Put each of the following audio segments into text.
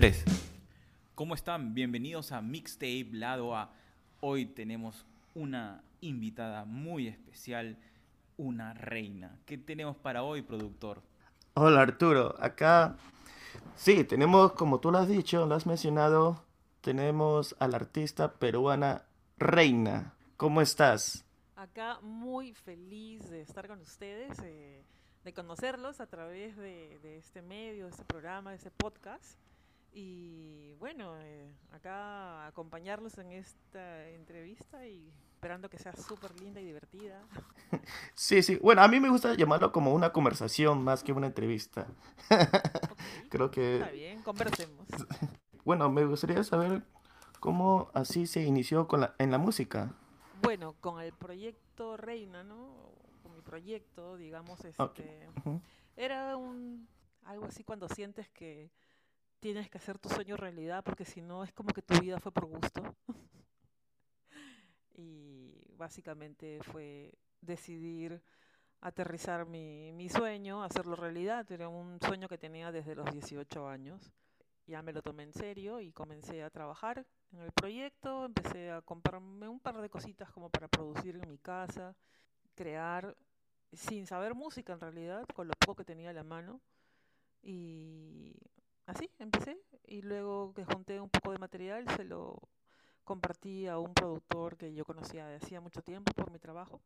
3. ¿Cómo están? Bienvenidos a Mixtape Lado A. Hoy tenemos una invitada muy especial, una reina. ¿Qué tenemos para hoy, productor? Hola Arturo, acá sí, tenemos, como tú lo has dicho, lo has mencionado, tenemos a la artista peruana Reina. ¿Cómo estás? Acá muy feliz de estar con ustedes, eh, de conocerlos a través de, de este medio, de este programa, de este podcast. Y bueno, eh, acá acompañarlos en esta entrevista y esperando que sea súper linda y divertida. Sí, sí. Bueno, a mí me gusta llamarlo como una conversación más que una entrevista. Creo que... Está bien, conversemos. Bueno, me gustaría saber cómo así se inició con la, en la música. Bueno, con el proyecto Reina, ¿no? Con mi proyecto, digamos, este, era un algo así cuando sientes que tienes que hacer tu sueño realidad, porque si no es como que tu vida fue por gusto. y básicamente fue decidir aterrizar mi, mi sueño, hacerlo realidad. Era un sueño que tenía desde los 18 años. Ya me lo tomé en serio y comencé a trabajar en el proyecto. Empecé a comprarme un par de cositas como para producir en mi casa, crear sin saber música en realidad, con lo poco que tenía a la mano. Y así empecé. Y luego que junté un poco de material, se lo compartí a un productor que yo conocía hacía mucho tiempo por mi trabajo.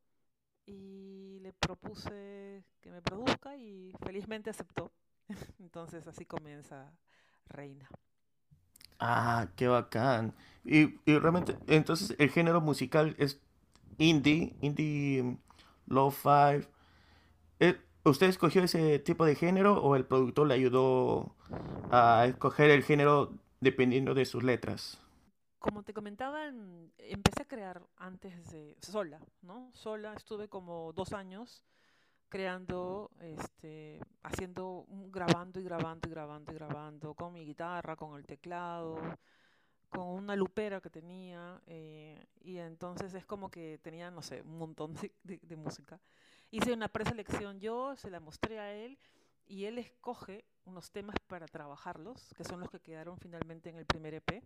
Y le propuse que me produzca y felizmente aceptó. Entonces así comienza Reina. Ah, qué bacán. Y, y realmente, entonces el género musical es indie, indie lo-fi. ¿Usted escogió ese tipo de género o el productor le ayudó a escoger el género dependiendo de sus letras? Como te comentaba, en- empecé a crear antes de sola, ¿no? Sola estuve como dos años creando, este, haciendo, grabando y grabando y grabando y grabando con mi guitarra, con el teclado, con una lupera que tenía eh, y entonces es como que tenía, no sé, un montón de música. Hice una preselección yo, se la mostré a él y él escoge unos temas para trabajarlos, que son los que quedaron finalmente en el primer EP.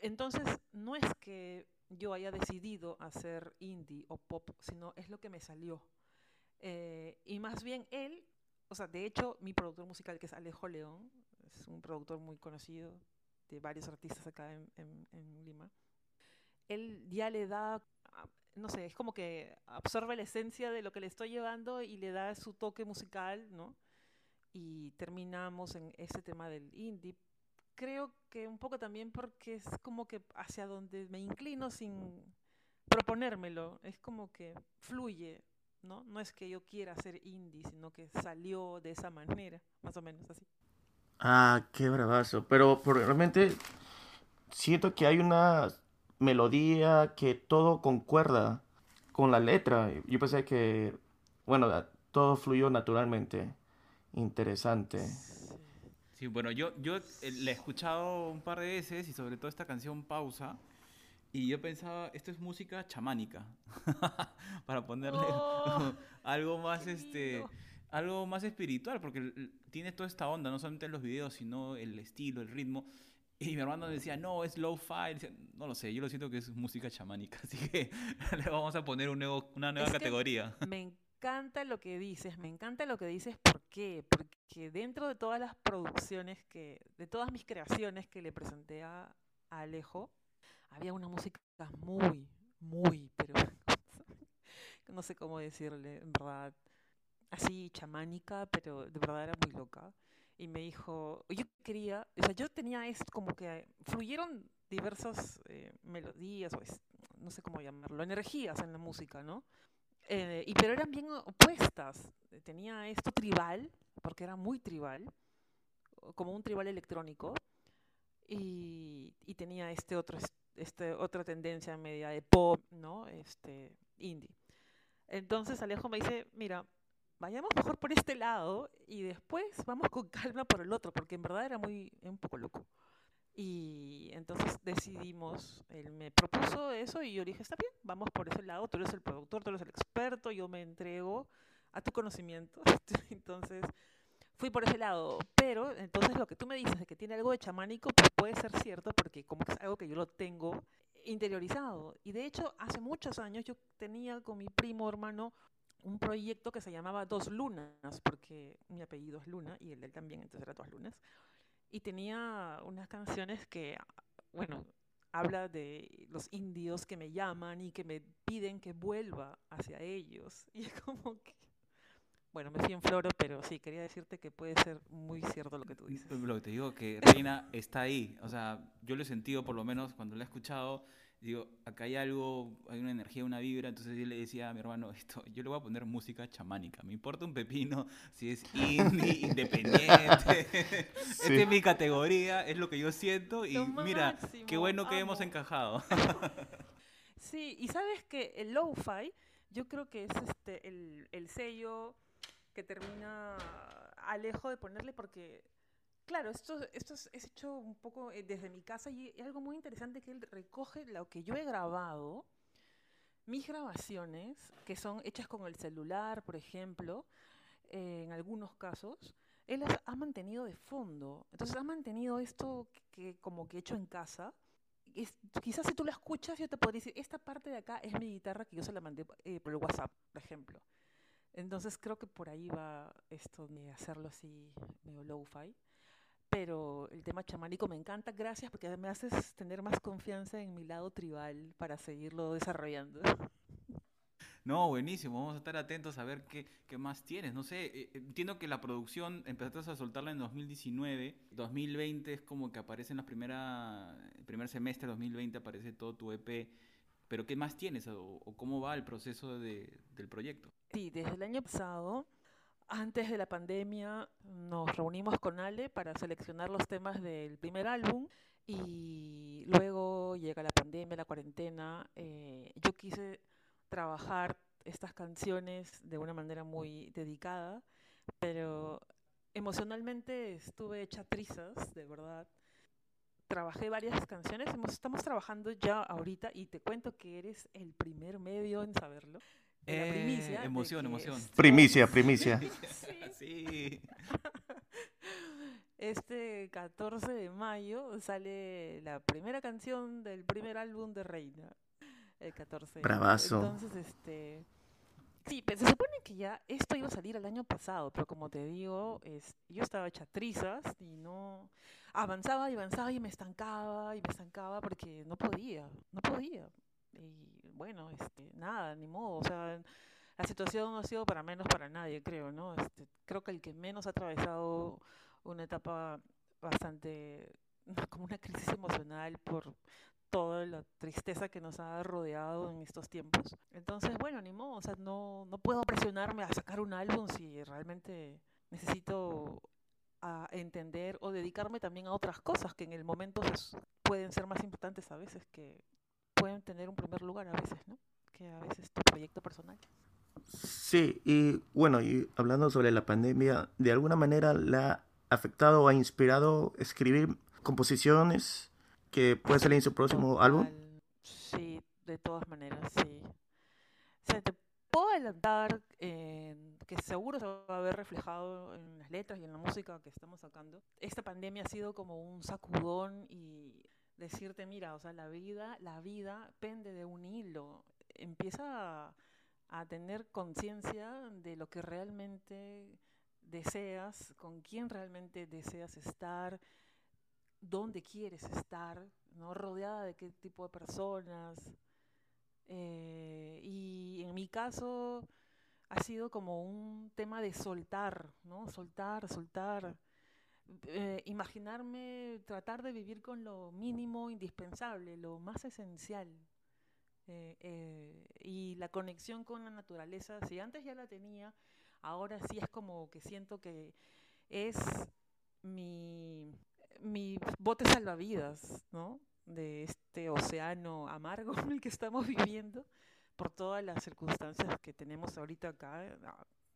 Entonces, no es que yo haya decidido hacer indie o pop, sino es lo que me salió. Eh, y más bien él, o sea, de hecho, mi productor musical, que es Alejo León, es un productor muy conocido de varios artistas acá en, en- en Lima, él ya le da, no sé, es como que absorbe la esencia de lo que le estoy llevando y le da su toque musical, ¿no? Y terminamos en ese tema del indie. Creo que un poco también porque es como que hacia donde me inclino sin proponérmelo, es como que fluye, ¿no? No es que yo quiera hacer indie, sino que salió de esa manera, más o menos así. Ah, qué bravazo. Pero, pero realmente siento que hay una melodía que todo concuerda con la letra. Yo pensé que, bueno, todo fluyó naturalmente. Interesante. Sí. Bueno, yo, yo eh, la he escuchado un par de veces y sobre todo esta canción Pausa. Y yo pensaba, esto es música chamánica. Para ponerle Oh, algo más, este, algo más espiritual, porque tiene toda esta onda, no solamente en los videos, sino el estilo, el ritmo. Y mi hermano decía, no, es low-fi. No lo sé, yo lo siento que es música chamánica. Así que le vamos a poner un nuevo, una nueva Es categoría. Me encanta lo que dices, me encanta lo que dices, ¿por qué? Porque dentro de todas las producciones que, de todas mis creaciones que le presenté a, a Alejo, había una música muy, muy, pero no sé cómo decirle, en verdad, así chamánica, pero de verdad era muy loca. Y me dijo, yo quería, o sea, yo tenía esto como que fluyeron diversas eh, melodías, o es- no sé cómo llamarlo, energías en la música, ¿no? Eh, y pero eran bien opuestas. Eh, Tenía esto tribal, porque era muy tribal, como un tribal electrónico, y, y tenía este otro, es- este otra tendencia media de pop, ¿no? Este, indie. Entonces Alejo me dice, mira, vayamos mejor por este lado y después vamos con calma por el otro, porque en verdad era muy, un poco loco. Y entonces decidimos, él me propuso eso y yo dije, está bien, vamos por ese lado, tú eres el productor, tú eres el experto, yo me entrego a tu conocimiento. Entonces fui por ese lado, pero entonces lo que tú me dices de que tiene algo de chamánico, pues puede ser cierto porque como que es algo que yo lo tengo interiorizado. Y de hecho, hace muchos años yo tenía con mi primo hermano un proyecto que se llamaba Dos Lunas, porque mi apellido es Luna y el de él también, entonces era Dos Lunas. Y tenía unas canciones que, bueno, habla de los indios que me llaman y que me piden que vuelva hacia ellos. Y es como que bueno, me fui en floro, pero sí, quería decirte que puede ser muy cierto lo que tú dices. Lo que te digo, que Reina está ahí. O sea, yo lo he sentido, por lo menos, cuando la he escuchado. Digo, acá hay algo, hay una energía, una vibra. Entonces yo le decía a mi hermano, esto, yo le voy a poner música chamánica. Me importa un pepino si es indie, independiente. Esta es mi categoría, es lo que yo siento. Y mira, qué bueno que hemos encajado. sí, y sabes que el lo-fi, yo creo que es este el, el sello que termina Alejo de ponerle porque, claro, esto, es, hecho un poco eh, desde mi casa y es algo muy interesante que él recoge lo que yo he grabado, mis grabaciones, que son hechas con el celular, por ejemplo, eh, en algunos casos, él las ha mantenido de fondo. Entonces ha mantenido esto que, como que hecho en casa. quizás si tú lo escuchas, yo te podría decir, esta parte de acá es mi guitarra que yo se la mandé eh, por el WhatsApp, por ejemplo. Entonces creo que por ahí va esto de hacerlo así medio low-fi. Pero el tema chamánico me encanta, gracias porque me haces tener más confianza en mi lado tribal para seguirlo desarrollando. No, buenísimo, vamos a estar atentos a ver qué, qué más tienes. No sé, eh, entiendo que la producción empezaste a soltarla en 2019, 2020 es como que aparece en la primera, el primer semestre de 2020 aparece todo tu EP, pero ¿qué más tienes o, o cómo va el proceso de, del proyecto? Sí, desde el año pasado, antes de la pandemia, nos reunimos con Ale para seleccionar los temas del primer álbum y luego llega la pandemia, la cuarentena. Eh, yo quise trabajar estas canciones de una manera muy dedicada, pero emocionalmente estuve hecha trizas, de verdad. Trabajé varias canciones, estamos trabajando ya ahorita y te cuento que eres el primer medio en saberlo. Eh, primicia. Emoción, emoción. Primicia, primicia. sí. Este 14 de mayo sale la primera canción del primer álbum de Reina. El 14 Bravazo. Entonces, este. Sí, pero se supone que ya esto iba a salir el año pasado, pero como te digo, es, yo estaba hecha trizas y no avanzaba y avanzaba y me estancaba y me estancaba porque no podía, no podía. Y bueno, este, nada, ni modo, o sea, la situación no ha sido para menos para nadie, creo, ¿no? Este, creo que el que menos ha atravesado una etapa bastante, como una crisis emocional por toda la tristeza que nos ha rodeado en estos tiempos. Entonces, bueno, ni modo, o sea, no, no puedo presionarme a sacar un álbum si realmente necesito a entender o dedicarme también a otras cosas que en el momento pues, pueden ser más importantes a veces que pueden tener un primer lugar a veces, ¿no? Que a veces tu proyecto personal. Sí, y bueno, y hablando sobre la pandemia, ¿de alguna manera la ha afectado o ha inspirado escribir composiciones que puede salir en su próximo álbum? Sí, de todas maneras, sí. O sea, te puedo adelantar que seguro se va a ver reflejado en las letras y en la música que estamos sacando. Esta pandemia ha sido como un sacudón y decirte, mira, o sea, la vida, la vida pende de un hilo. Empieza a, tener conciencia de lo que realmente deseas, con quién realmente deseas estar, dónde quieres estar, ¿no? rodeada de qué tipo de personas. Eh, y en mi caso ha sido como un tema de soltar, ¿no? Soltar, soltar eh, imaginarme, tratar de vivir con lo mínimo indispensable, lo más esencial. Eh, eh, y la conexión con la naturaleza, si antes ya la tenía, ahora sí es como que siento que es mi, mi bote salvavidas, ¿no? De este océano amargo en el que estamos viviendo por todas las circunstancias que tenemos ahorita acá.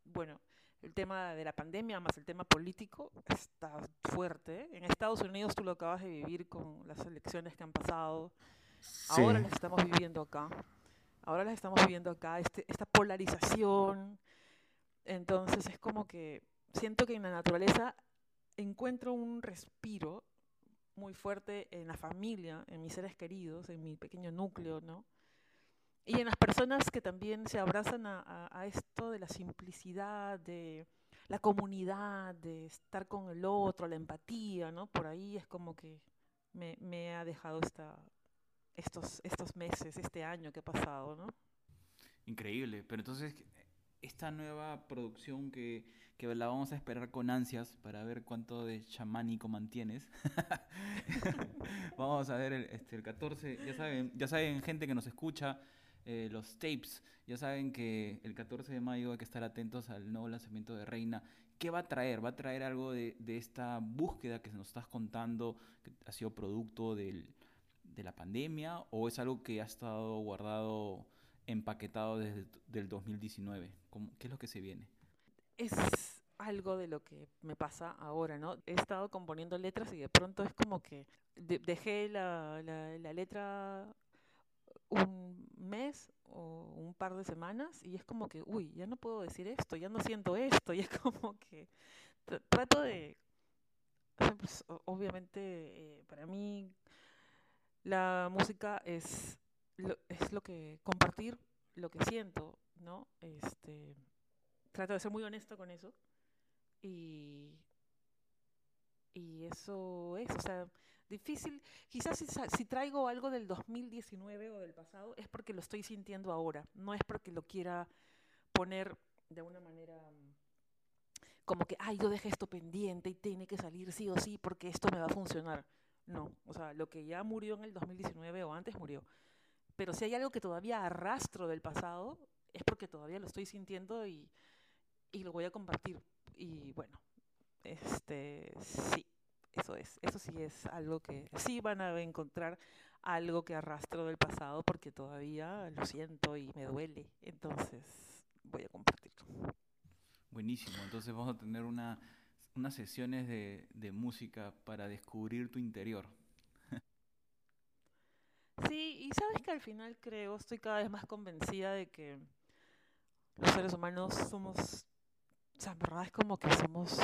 Bueno, el tema de la pandemia más el tema político está fuerte. En Estados Unidos tú lo acabas de vivir con las elecciones que han pasado. Ahora las estamos viviendo acá. Ahora las estamos viviendo acá, este, esta polarización. Entonces es como que siento que en la naturaleza encuentro un respiro muy fuerte en la familia, en mis seres queridos, en mi pequeño núcleo, ¿no? Y en las personas que también se abrazan a, a esto de la simplicidad, de la comunidad, de estar con el otro, la empatía, ¿no? Por ahí es como que me, me ha dejado esta, estos, estos meses, este año que ha pasado, ¿no? Increíble, pero entonces esta nueva producción que, que la vamos a esperar con ansias para ver cuánto de chamánico mantienes. vamos a ver el, este, el 14, ya saben, ya saben gente que nos escucha, eh, los tapes, ya saben que el 14 de mayo hay que estar atentos al nuevo lanzamiento de Reina. ¿Qué va a traer? ¿Va a traer algo de, esta búsqueda que nos estás contando, que ha sido producto de la pandemia, o es algo que ha estado guardado empaquetado desde el 2019? ¿Qué es lo que se viene? Es algo de lo que me pasa ahora, ¿no? He estado componiendo letras y de pronto es como que dejé la, letra un mes o un par de semanas y es como que, uy, ya no puedo decir esto, ya no siento esto, y es como que trato de, pues, obviamente, eh, para mí la música es lo, es lo que compartir lo que siento, ¿no? Este, trato de ser muy honesto con eso y y eso es, o sea, difícil. Quizás si, traigo algo del 2019 o del pasado es porque lo estoy sintiendo ahora, no es porque lo quiera poner de una manera como que, ay, yo dejé esto pendiente y tiene que salir sí o sí porque esto me va a funcionar. No, o sea, lo que ya murió en el 2019 o antes murió. Pero si hay algo que todavía arrastro del pasado, es porque todavía lo estoy sintiendo y lo voy a compartir. Y bueno, este, sí, eso es. Eso sí es algo que sí van a encontrar algo que arrastro del pasado porque todavía lo siento y me duele. Entonces voy a compartirlo. Buenísimo. Entonces vamos a tener una, unas sesiones de, de música para descubrir tu interior. Sí, y sabes que al final creo, estoy cada vez más convencida de que los seres humanos somos, o sea, en verdad es como que somos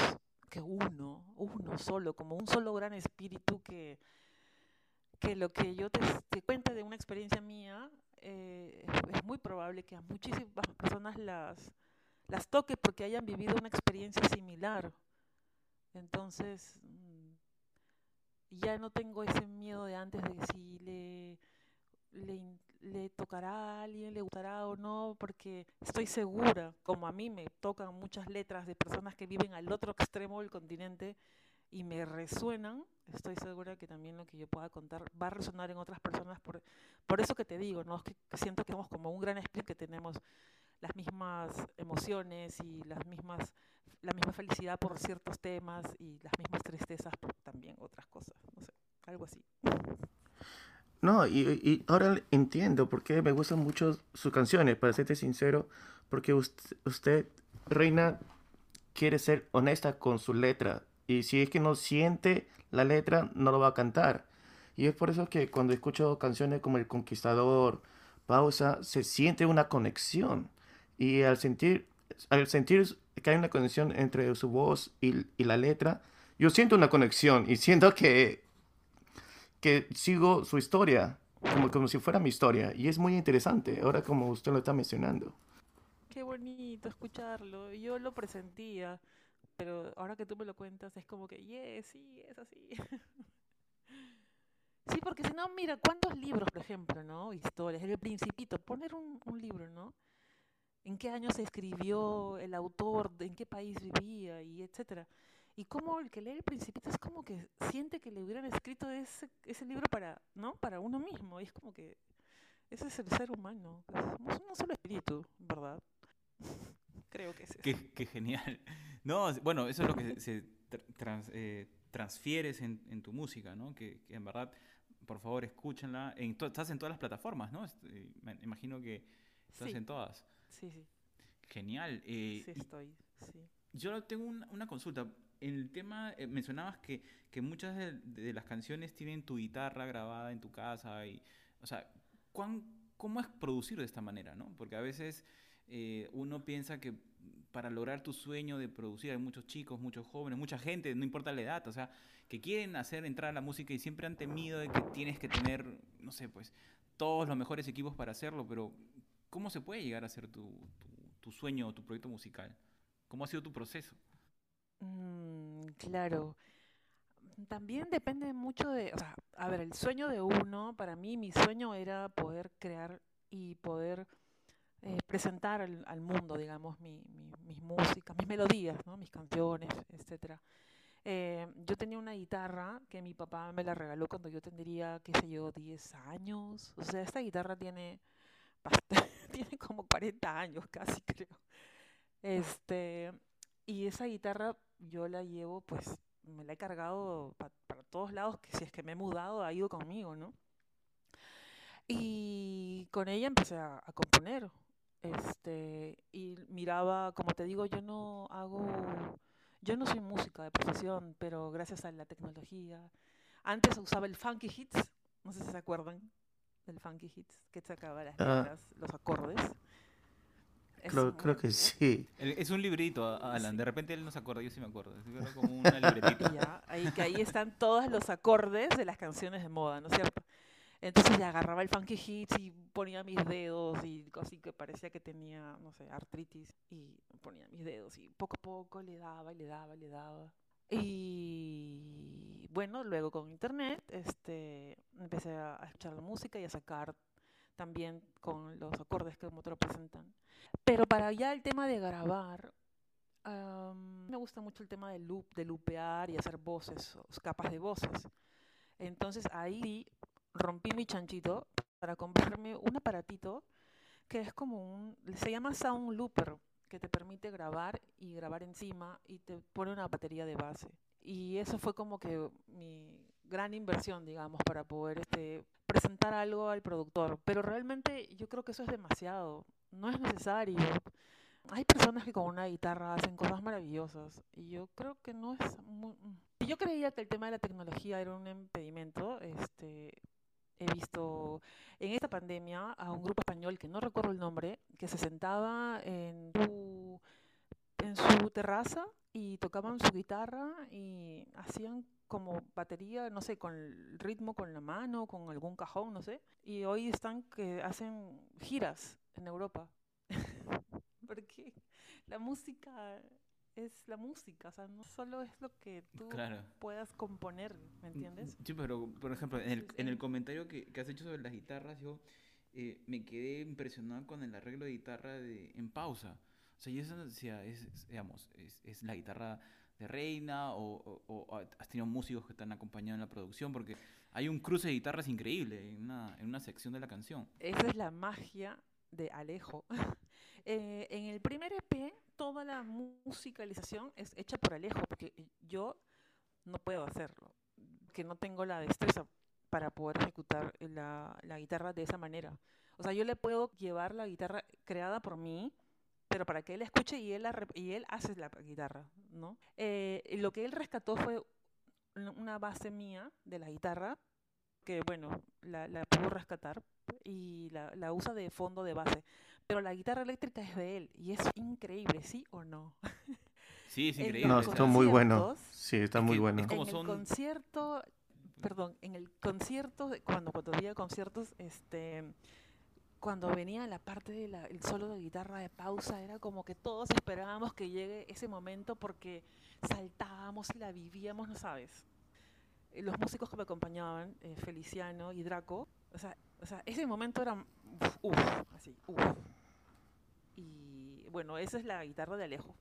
que uno, uno solo, como un solo gran espíritu que, que lo que yo te, te cuente de una experiencia mía, eh, es muy probable que a muchísimas personas las, las toque porque hayan vivido una experiencia similar. Entonces, mm, ya no tengo ese miedo de antes de si le, le, le tocará a alguien, le gustará o no, porque estoy segura, como a mí me tocan muchas letras de personas que viven al otro extremo del continente y me resuenan, estoy segura que también lo que yo pueda contar va a resonar en otras personas. Por, por eso que te digo, ¿no? que siento que somos como un gran espíritu, que tenemos las mismas emociones y las mismas, la misma felicidad por ciertos temas y las mismas tristezas por también otras cosas, no sé, algo así. No, y, y, ahora entiendo por qué me gustan mucho sus canciones, para serte sincero, porque usted, Reina, quiere ser honesta con su letra. Y si es que no siente la letra, no lo va a cantar. Y es por eso que cuando escucho canciones como El Conquistador, Pausa, se siente una conexión. Y al sentir, al sentir que hay una conexión entre su voz y, y la letra, yo siento una conexión y siento que que sigo su historia, como, como si fuera mi historia. Y es muy interesante, ahora como usted lo está mencionando. Qué bonito escucharlo. Yo lo presentía, pero ahora que tú me lo cuentas es como que, yes, sí, es así. sí, porque si no, mira, ¿cuántos libros, por ejemplo, no? Historias, El Principito, poner un, un libro, ¿no? ¿En qué año se escribió el autor? ¿En qué país vivía? Y etcétera. Y como el que lee el Principito es como que siente que le hubieran escrito ese, ese libro para, ¿no? Para uno mismo. Y es como que ese es el ser humano. Somos un solo espíritu, ¿verdad? Creo que es eso. Qué, qué, genial. No, bueno, eso es lo que se trans, eh, transfieres en, en, tu música, ¿no? Que, que, en verdad, por favor, escúchenla. En estás en todas las plataformas, ¿no? Eh, me imagino que estás sí. en todas. Sí, sí. Genial. Eh, sí, estoy. Sí. Yo tengo una, una consulta en el tema, eh, mencionabas que, que muchas de, las canciones tienen tu guitarra grabada en tu casa. Y, o sea, ¿cuán, ¿cómo es producir de esta manera? ¿no? Porque a veces eh, uno piensa que para lograr tu sueño de producir. Hay muchos chicos, muchos jóvenes, mucha gente, no importa la edad, o sea, que quieren hacer entrar a la música y siempre han temido de que tienes que tener, no sé, pues, todos los mejores equipos para hacerlo, pero ¿cómo se puede llegar a hacer tu, tu, sueño o tu proyecto musical? ¿Cómo ha sido tu proceso? Mm, claro. También depende mucho de, o sea, a ver, el sueño de uno, para mí mi sueño era poder crear y poder eh, presentar al, mundo, digamos, mi, mis músicas, mis melodías, ¿no? mis canciones, etc. Eh, yo tenía una guitarra que mi papá me la regaló cuando yo tendría, qué sé yo, 10 años. O sea, esta guitarra tiene, tiene como 40 años casi, creo. Este, y esa guitarra yo la llevo, pues, me la he cargado para todos lados, que si es que me he mudado, ha ido conmigo, ¿no? Y con ella empecé a componer. Este, y miraba, como te digo, yo no hago, yo no soy música de profesión, pero gracias a la tecnología. Antes usaba el Funky Hits, no sé si se acuerdan del Funky Hits, que sacaba las ah. letras, los acordes. Creo, creo, que sí. Es un librito, Alan. De repente él no se acuerda, yo sí me acuerdo. Es como una libretita. Ya, ahí, que ahí están todos los acordes de las canciones de moda, ¿no es cierto? Entonces le agarraba el funky hits y ponía mis dedos y así que parecía que tenía, no sé, artritis y ponía mis dedos y poco a poco le daba y le daba y le daba. Y bueno, luego con internet este, empecé a escuchar la música y a sacar también con los acordes que como te lo presentan. Pero para ya el tema de grabar, me gusta mucho el tema del loop, de loopear y hacer voces, capas de voces. Entonces ahí rompí mi chanchito para comprarme un aparatito que es como un, se llama Sound Looper, que te permite grabar y grabar encima y te pone una batería de base. Y eso fue como que mi gran inversión, digamos, para poder este, presentar algo al productor. Pero realmente yo creo que eso es demasiado, no es necesario. Hay personas que con una guitarra hacen cosas maravillosas y yo creo que no es muy... Yo creía que el tema de la tecnología era un impedimento, este, he visto en esta pandemia a un grupo español que no recuerdo el nombre, que se sentaba en su, en su terraza y tocaban su guitarra y hacían como batería, no sé, con el ritmo con la mano, con algún cajón, no sé. Y hoy están que hacen giras en Europa. Porque la música es la música, o sea, no solo es lo que tú puedas componer, ¿me entiendes? Sí, pero por ejemplo, en el, en el comentario que, que, has hecho sobre las guitarras, yo eh, me quedé impresionado con el arreglo de guitarra de, en pausa. O sea, yo decía, es, digamos, es, es, la guitarra de Reina o, has tenido músicos que te han acompañado en la producción, porque hay un cruce de guitarras increíble en una, en una sección de la canción. Esa es la magia de Alejo. Eh, en el primer EP toda la musicalización es hecha por Alejo, porque yo no puedo hacerlo, que no tengo la destreza para poder ejecutar la, guitarra de esa manera. O sea, yo le puedo llevar la guitarra creada por mí, pero para que él escuche y él, y él hace la guitarra, ¿no? Eh, lo que él rescató fue una base mía de la guitarra, que bueno, la, la pudo rescatar y la, la usa de fondo de base pero la guitarra eléctrica es de él y es increíble, ¿sí o no? Sí, es increíble. No, está muy bueno. Sí, está muy bueno. En el concierto, perdón, en el concierto, cuando, cuando había conciertos, este, cuando venía la parte del solo de guitarra de pausa, era como que todos esperábamos que llegue ese momento porque saltábamos y la vivíamos, ¿no sabes? Eh, los músicos que me acompañaban, eh, Feliciano y Draco, o sea, o sea, ese momento era uff, así, uff. Y bueno, esa es la guitarra de Alejo.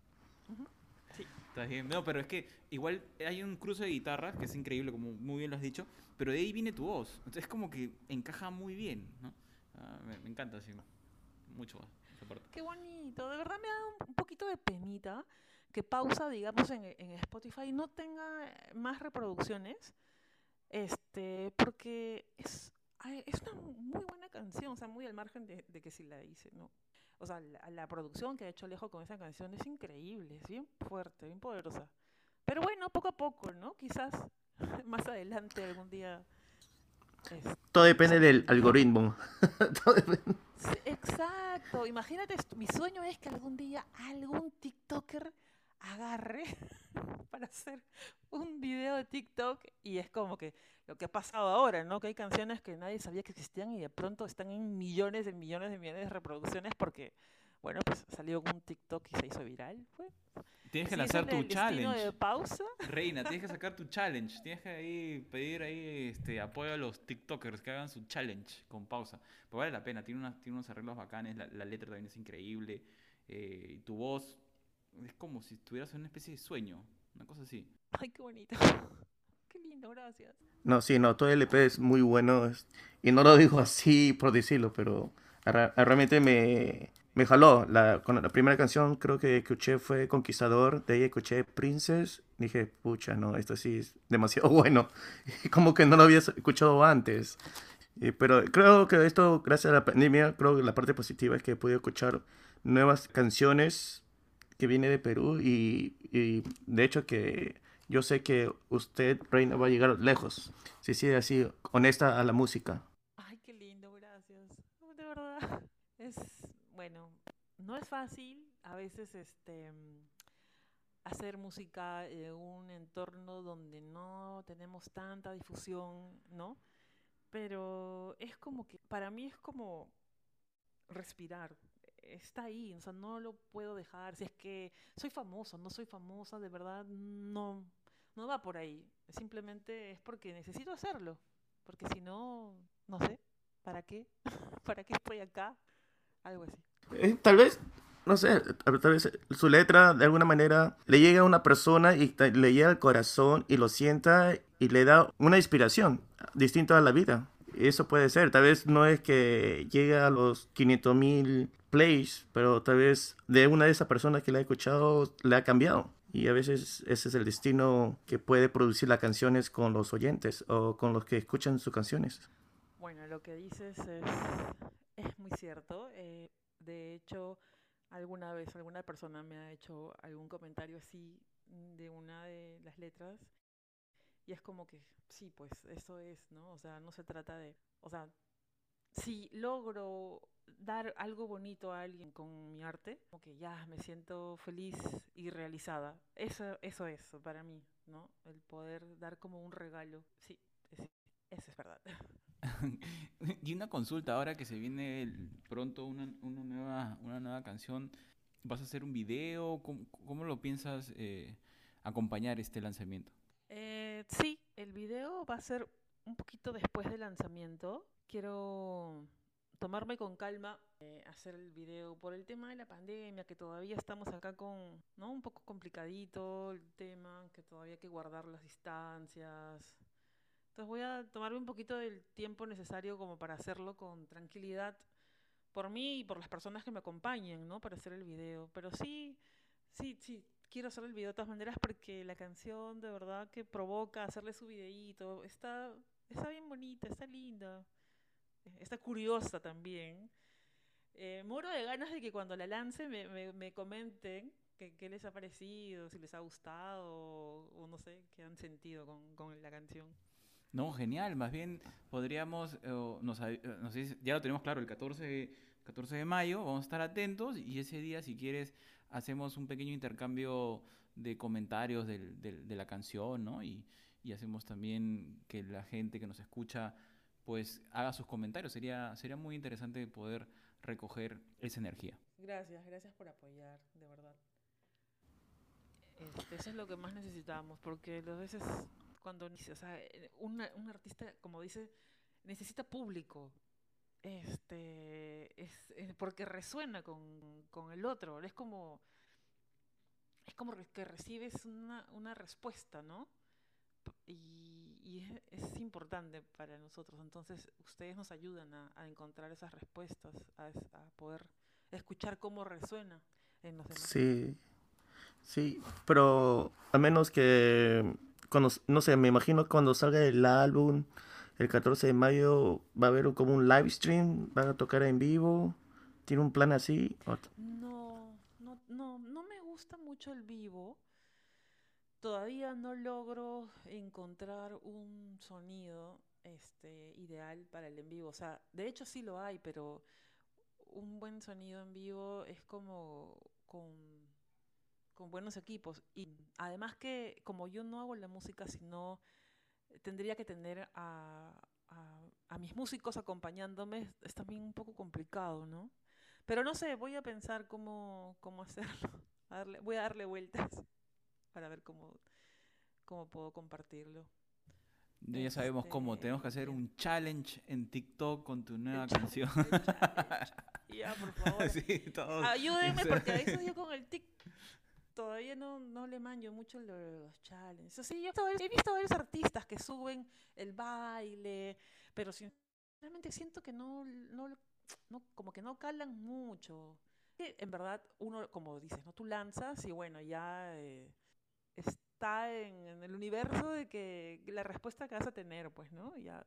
Sí. Está bien. No, pero es que igual hay un cruce de guitarras que es increíble, como muy bien lo has dicho, pero de ahí viene tu voz. Entonces es como que encaja muy bien, ¿no? Ah, me, encanta, así, mucho parte. Qué bonito. De verdad me da un, poquito de penita que pausa, digamos, en, en Spotify no tenga más reproducciones, este, porque es es una muy buena canción, o sea, muy al margen de, que si la hice, ¿no? O sea, la, producción que ha hecho Alejo con esa canción es increíble, es bien fuerte, bien poderosa. Pero bueno, poco a poco, ¿no? Quizás más adelante algún día... Todo depende del algoritmo. Exacto. Imagínate, mi sueño es que algún día algún TikToker agarre para hacer un video de TikTok y es como que lo que ha pasado ahora, ¿no? Que hay canciones que nadie sabía que existían y de pronto están en millones de millones de millones de reproducciones porque, bueno, pues salió un TikTok y se hizo viral. Pues. Tienes que lanzar el tu destino challenge. de pausa. Reina, tienes que sacar tu challenge. Tienes que ahí pedir ahí este apoyo a los TikTokers que hagan su challenge con pausa. Pues vale la pena, tiene, unas, tiene unos arreglos bacanes, la, la letra también es increíble. eh, y tu voz es como si estuvieras en una especie de sueño, una cosa así. Ay, qué bonito. Qué lindo, gracias. No, sí, no, todo el EP es muy bueno. Y no lo digo así por decirlo, pero realmente me, me jaló. La, con la primera canción creo que escuché fue Conquistador, de ahí escuché Princess. Dije, pucha, no, esto sí es demasiado bueno. Como que no lo había escuchado antes. Y- pero creo que esto, gracias a la pandemia, creo que la parte positiva es que he podido escuchar nuevas canciones que viene de Perú y, y de hecho que yo sé que usted, Reina, va a llegar lejos si sigue así, honesta a la música. Ay, qué lindo, gracias. De verdad. Es, bueno, no es fácil a veces este hacer música en un entorno donde no tenemos tanta difusión, ¿no? Pero es como que, para mí es como respirar. Está ahí, o sea, no lo puedo dejar. Si es que soy famoso, no soy famosa, de verdad, no, no va por ahí. Simplemente es porque necesito hacerlo. Porque si no, no sé, ¿para qué? ¿Para qué estoy acá? Algo así. Eh, tal vez, no sé, tal vez su letra de alguna manera le llega a una persona y le llega al corazón y lo sienta y le da una inspiración distinta a la vida. Eso puede ser, tal vez no es que llegue a los 500 mil plays, pero tal vez de una de esas personas que le ha escuchado le ha cambiado. Y a veces ese es el destino que puede producir las canciones con los oyentes o con los que escuchan sus canciones. Bueno, lo que dices es, es muy cierto. eh, de hecho, alguna vez alguna persona me ha hecho algún comentario así de una de las letras. Y es como que, sí, pues eso es, ¿no? O sea, no se trata de, o sea, si logro dar algo bonito a alguien con mi arte, como que ya me siento feliz y realizada. Eso, eso es para mí, ¿no? El poder dar como un regalo. Sí, es- eso es verdad. y una consulta, ahora que se viene el- pronto una, una nueva, una nueva canción, ¿vas a hacer un video? ¿Cómo, cómo lo piensas eh, acompañar este lanzamiento? Eh, sí, el video va a ser un poquito después del lanzamiento. Quiero tomarme con calma, eh, hacer el video por el tema de la pandemia, que todavía estamos acá con, ¿no? Un poco complicadito el tema, que todavía hay que guardar las distancias. Entonces voy a tomarme un poquito del tiempo necesario como para hacerlo con tranquilidad por mí y por las personas que me acompañen, ¿no? Para hacer el video. Pero sí, sí, sí, quiero hacer el video de todas maneras porque la canción de verdad que provoca hacerle su videíto. Está, está bien bonita, está linda. Está curiosa también. Eh, muero de ganas de que cuando la lance me, me, me comenten qué les ha parecido, si les ha gustado o, o no sé, qué han sentido con, con la canción. No, genial, más bien podríamos, eh, nos eh, nos ya lo tenemos claro, el 14, de- 14 de mayo, vamos a estar atentos y ese día, si quieres, hacemos un pequeño intercambio de comentarios del- del- de la canción, ¿no? Y, y hacemos también que la gente que nos escucha, pues, haga sus comentarios. Sería, sería muy interesante poder recoger esa energía. Gracias, gracias por apoyar, de verdad. Este, eso es lo que más necesitamos, porque a veces cuando, eh, un artista, como dice, necesita público, este, es, es porque resuena con, el otro, es como, es como que recibes una, respuesta, ¿no? Y, es, importante para nosotros, entonces ustedes nos ayudan a, encontrar esas respuestas, a, a poder escuchar cómo resuena en los demás. Sí, sí, pero a menos que, cuando, no sé, me imagino cuando salga el álbum el 14 de mayo va a haber como un live stream, van a tocar en vivo, tiene un plan así. No, no, no, no me gusta mucho el vivo. Todavía no logro encontrar un sonido este, ideal para el en vivo. O sea, de hecho sí lo hay, pero un buen sonido en vivo es como con, con buenos equipos. Y además que como yo no hago la música, sino tendría que tener a, a, a mis músicos acompañándome, es también un poco complicado, ¿no? Pero no sé, voy a pensar cómo, cómo hacerlo. A darle, voy a darle vueltas para ver cómo, cómo puedo compartirlo. Ya sabemos cómo, Este, tenemos que hacer un challenge en TikTok con tu nueva canción. Ya, por favor. sí, todos. Ayúdenme porque a veces yo con el tic todavía no, no le manjo mucho lo de los challenges. O sea, yo he visto varios- artistas que suben el baile, pero sinceramente siento que no, no, no- como que no calan mucho. En verdad, uno, como dices, ¿no? Tú lanzas y bueno, ya eh, está en, en el universo de que la respuesta que vas a tener, pues, ¿no? Ya,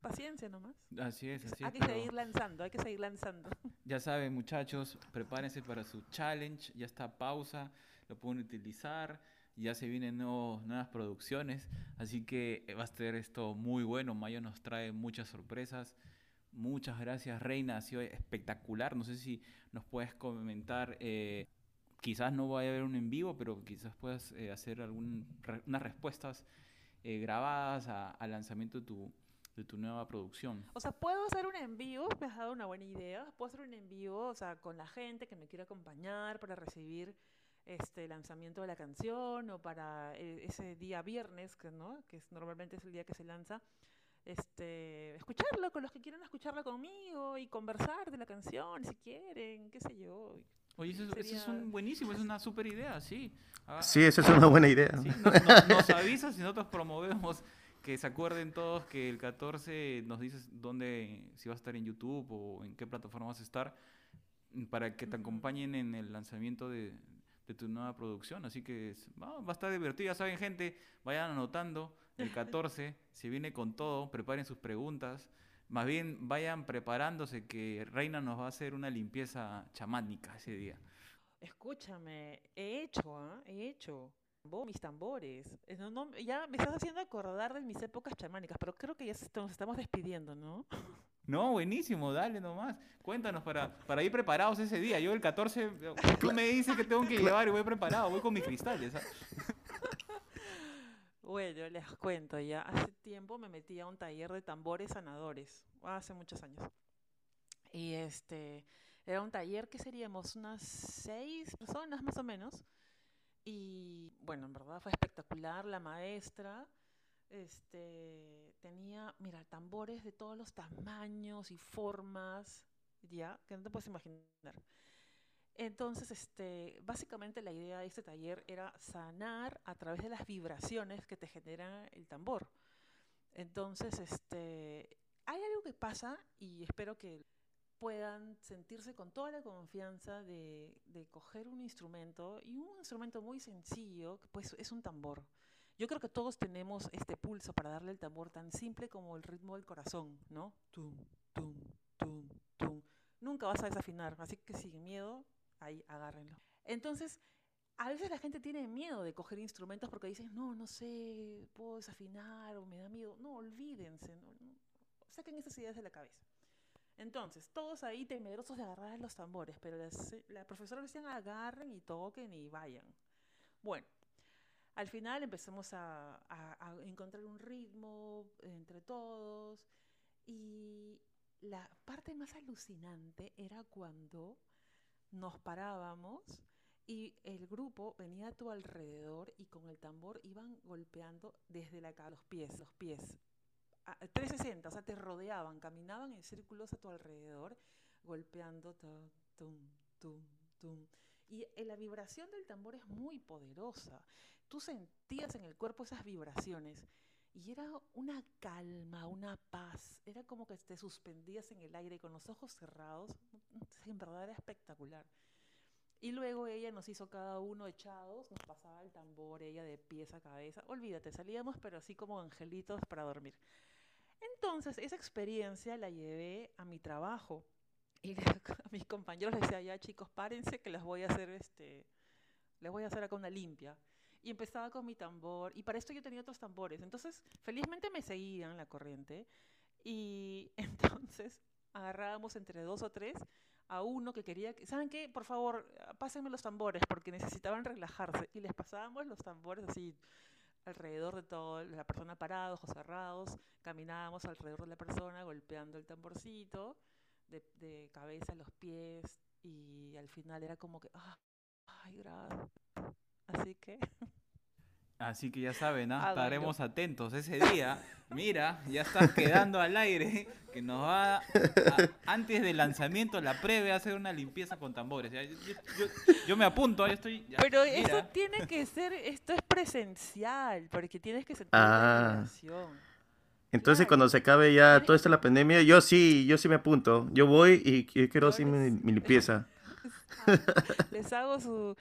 paciencia nomás. Así es, así hay es. que pero seguir lanzando, hay que seguir lanzando. Ya saben, muchachos, prepárense para su challenge. Ya está pausa, lo pueden utilizar. Ya se vienen nuevos- nuevas producciones. Así que va a ser esto muy bueno. Mayo nos trae muchas sorpresas. Muchas gracias, Reina. Ha sido espectacular. No sé si nos puedes comentar. eh, quizás no vaya a haber un en vivo, pero quizás puedas eh, hacer algún, re- unas respuestas eh, grabadas al lanzamiento de tu, de tu nueva producción. O sea, puedo hacer un envío, me has dado una buena idea. Puedo hacer un envío, o sea, con la gente que me quiera acompañar para recibir este lanzamiento de la canción o para eh, ese día viernes, que no, que es, normalmente es el día que se lanza. Este, escucharlo con los que quieran escucharlo conmigo y conversar de la canción si quieren, qué sé yo. Oye, eso, eso es Sería- un buenísimo, es una super idea, sí. Ah, Sí, esa es una buena idea. sí, nos, nos- nos avisas y nosotros promovemos que se acuerden todos que el 14 nos dices dónde, si vas a estar en YouTube o en qué plataforma vas a estar, para que te acompañen en el lanzamiento de, de tu nueva producción. Así que es- va, va a estar divertido, ya saben gente, vayan anotando, el 14 se viene con todo, preparen sus preguntas. Más bien vayan preparándose que Reina nos va a hacer una limpieza chamánica ese día. Escúchame, he hecho, ¿ah? He hecho. Mis tambores. Eh, no- no, ya me estás haciendo acordar de mis épocas chamánicas, pero creo que ya nos estamos despidiendo, ¿no? No, buenísimo, dale nomás. Cuéntanos para, para ir preparados ese día. Yo el 14, eh, tú me dices que tengo que llevar y voy preparado, voy con mis cristales. ¿ah? Bueno, les cuento ya. Hace tiempo me metí a un taller de tambores sanadores, hace muchos años. Y este, era un taller que seríamos unas seis personas más o menos. Y bueno, en verdad fue espectacular. La maestra este, tenía, mira, tambores de todos los tamaños y formas, ya, que no te puedes imaginar. Entonces, este, básicamente la idea de este taller era sanar a través de las vibraciones que te genera el tambor. Entonces, este, hay algo que pasa y espero que puedan sentirse con toda la confianza de, de coger un instrumento y un instrumento muy sencillo, pues es un tambor. Yo creo que todos tenemos este pulso para darle el tambor tan simple como el ritmo del corazón, ¿no? Tum, tum, tum, tum. Nunca vas a desafinar, así que sin miedo, ahí agárrenlo. Entonces, a veces la gente tiene miedo de coger instrumentos porque dicen, no, no sé, puedo desafinar o me da miedo. No, olvídense, no, no, saquen esas ideas de la cabeza. Entonces, todos ahí temerosos de agarrar los tambores, pero las- la profesora decían agarren y toquen y vayan. Bueno, al final empezamos a, encontrar un ritmo entre todos y la parte más alucinante era cuando nos parábamos y el grupo venía a tu alrededor y con el tambor iban golpeando desde la ca- los pies, los pies. A- 360, o sea, te rodeaban, caminaban en círculos a tu alrededor, golpeando ta, tum, tum, tum. Y eh, la vibración del tambor es muy poderosa. Tú sentías en el cuerpo esas vibraciones y era una calma, una paz. Era como que te suspendías en el aire con los ojos cerrados. En verdad era espectacular. Y luego ella nos hizo cada uno echados, nos pasaba el tambor, ella de pies a cabeza. Olvídate, salíamos pero así como angelitos para dormir. Entonces, esa experiencia la llevé a mi trabajo. Y a mis compañeros les decía, ya chicos, párense que les voy a hacer este, les voy a hacer acá una limpia. Y empezaba con mi tambor, y para esto yo tenía otros tambores. Entonces, felizmente me seguían la corriente. Y entonces agarrábamos entre dos o tres a uno que quería, que- ¿saben qué? Por favor, pásenme los tambores porque necesitaban relajarse. Y les pasábamos los tambores así alrededor de todo, la persona parada, ojos cerrados, caminábamos alrededor de la persona golpeando el tamborcito, de, cabeza a los pies, y al final era como que, ah, ay, gracias. Así que, Así que ya saben, ¿ah? Estaremos atentos ese día. Mira, ya estás quedando al aire, que nos va, a- antes del lanzamiento, la previa, a hacer una limpieza con tambores. Ya, Yo, yo- yo- yo me apunto, yo estoy... ya, pero eso mira. tiene que ser, esto es presencial, porque tienes que sentir Ah. la. Entonces, Claro. cuando se acabe ya toda esta la pandemia, yo sí, yo sí me apunto. Yo voy y, y quiero hacer mi limpieza. Les hago su,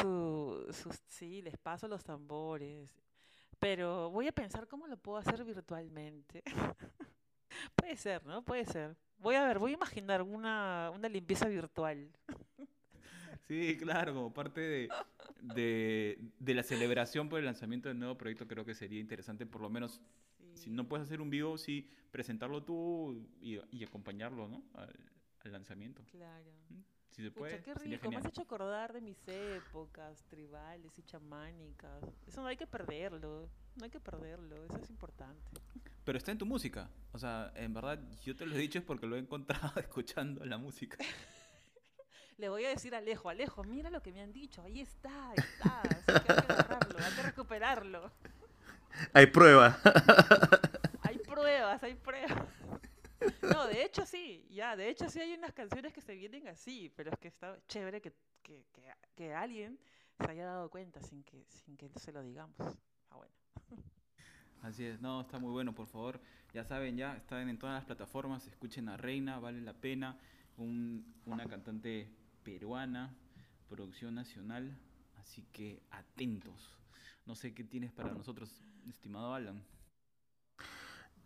su, sus, sí, les paso los tambores. Pero voy a pensar cómo lo puedo hacer virtualmente. Puede ser, ¿no? Puede ser. Voy a ver, voy a imaginar una, una limpieza virtual. Sí, claro, como parte de, de, de la celebración por el lanzamiento del nuevo proyecto, creo que sería interesante, por lo menos, si no puedes hacer un vivo, sí presentarlo tú y, y acompañarlo, ¿no? Al, al lanzamiento. Claro. Si se Pucha, puede, qué sería rico. Me has hecho acordar de mis épocas tribales y chamánicas. Eso no hay que perderlo. No hay que perderlo. Eso es importante. Pero está en tu música. O sea, en verdad, yo te lo he dicho es porque lo he encontrado escuchando la música. Le voy a decir a Alejo, Alejo, mira lo que me han dicho, ahí está, ahí está, así que hay que agarrarlo, hay que recuperarlo. Hay prueba. Hay pruebas, hay pruebas. No, de hecho sí, ya, de hecho sí hay unas canciones que se vienen así, pero es que está chévere que, que, que, alguien se haya dado cuenta sin que, sin que se lo digamos. Ah, bueno. Así es, no, está muy bueno, por favor. Ya saben, ya están en todas las plataformas, escuchen a Reina, vale la pena. Un- una cantante peruana, producción nacional, así que atentos. No sé qué tienes para nosotros, estimado Alan.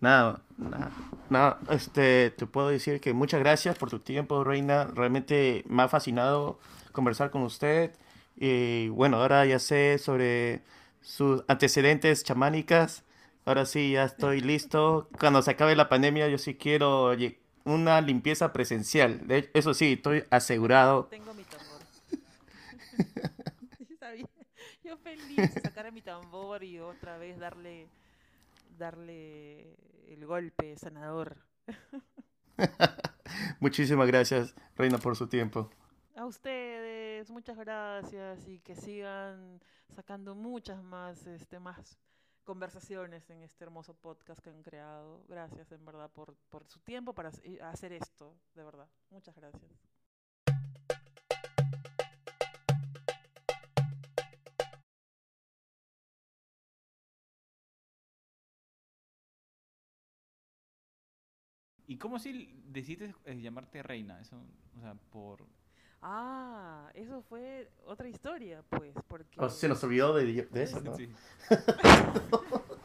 Nada, nada, nada, este, te puedo decir que muchas gracias por tu tiempo, Reina. Realmente me ha fascinado conversar con usted. Y bueno, ahora ya sé sobre sus antecedentes chamánicas. Ahora sí, ya estoy listo. Cuando se acabe la pandemia, yo sí quiero una limpieza presencial. Eso sí, estoy asegurado. Tengo mi tambor. Yo feliz de sacar mi tambor y otra vez darle, darle el golpe sanador. Muchísimas gracias, Reina, por su tiempo. A ustedes, muchas gracias y que sigan sacando muchas más, este, más conversaciones en este hermoso podcast que han creado. Gracias en verdad por, por su tiempo para hac- hacer esto, de verdad. Muchas gracias. ¿Y cómo si decidiste eh, llamarte Reina? Eso, o sea, por... Ah, eso fue otra historia, pues, porque... Oh, se nos olvidó de, de eso, ¿no? Sí.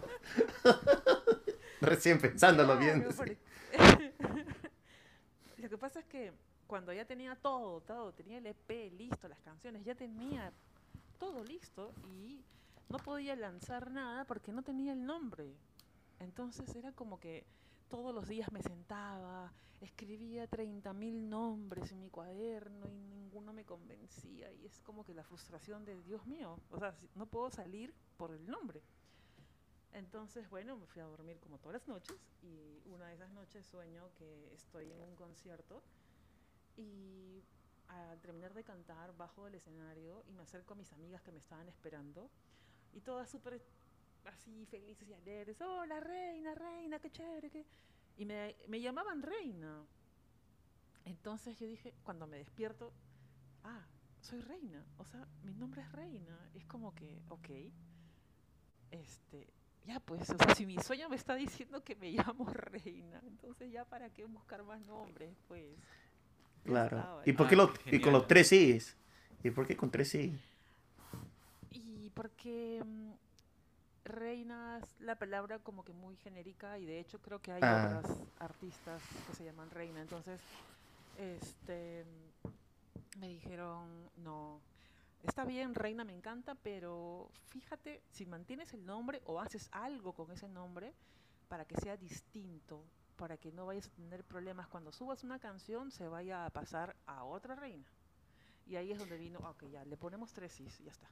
Recién pensándolo bien. Porque- Lo que pasa es que cuando ya tenía todo, todo, tenía el EP listo, las canciones, ya tenía todo listo y no podía lanzar nada porque no tenía el nombre. Entonces era como que todos los días me sentaba, escribía 30.000 nombres en mi cuaderno y ninguno me convencía y es como que la frustración de Dios mío, o sea, no puedo salir por el nombre. Entonces, bueno, me fui a dormir como todas las noches y una de esas noches sueño que estoy en un concierto y al terminar de cantar bajo del escenario y me acerco a mis amigas que me estaban esperando y todas súper así felices y alegres, hola reina, reina, qué chévere, qué... y me, me llamaban reina. Entonces yo dije, cuando me despierto, ah, soy reina, o sea, mi nombre es reina, es como que, ok, este, ya pues, o sea, si mi sueño me está diciendo que me llamo reina, entonces ya para qué buscar más nombres, pues. Claro. estaba, ¿Y por qué Ah, lo, y con los tres sí? ¿Y por qué con tres sí? Y porque reina es la palabra como que muy genérica y de hecho creo que hay Ah. otras artistas que se llaman reina. Entonces, este, me dijeron, no, está bien, reina me encanta, pero fíjate si mantienes el nombre o haces algo con ese nombre para que sea distinto. para que no vayas a tener problemas. Cuando subas una canción, se vaya a pasar a otra reina. Y ahí es donde vino, ok, ya, le ponemos tres sis, ya está.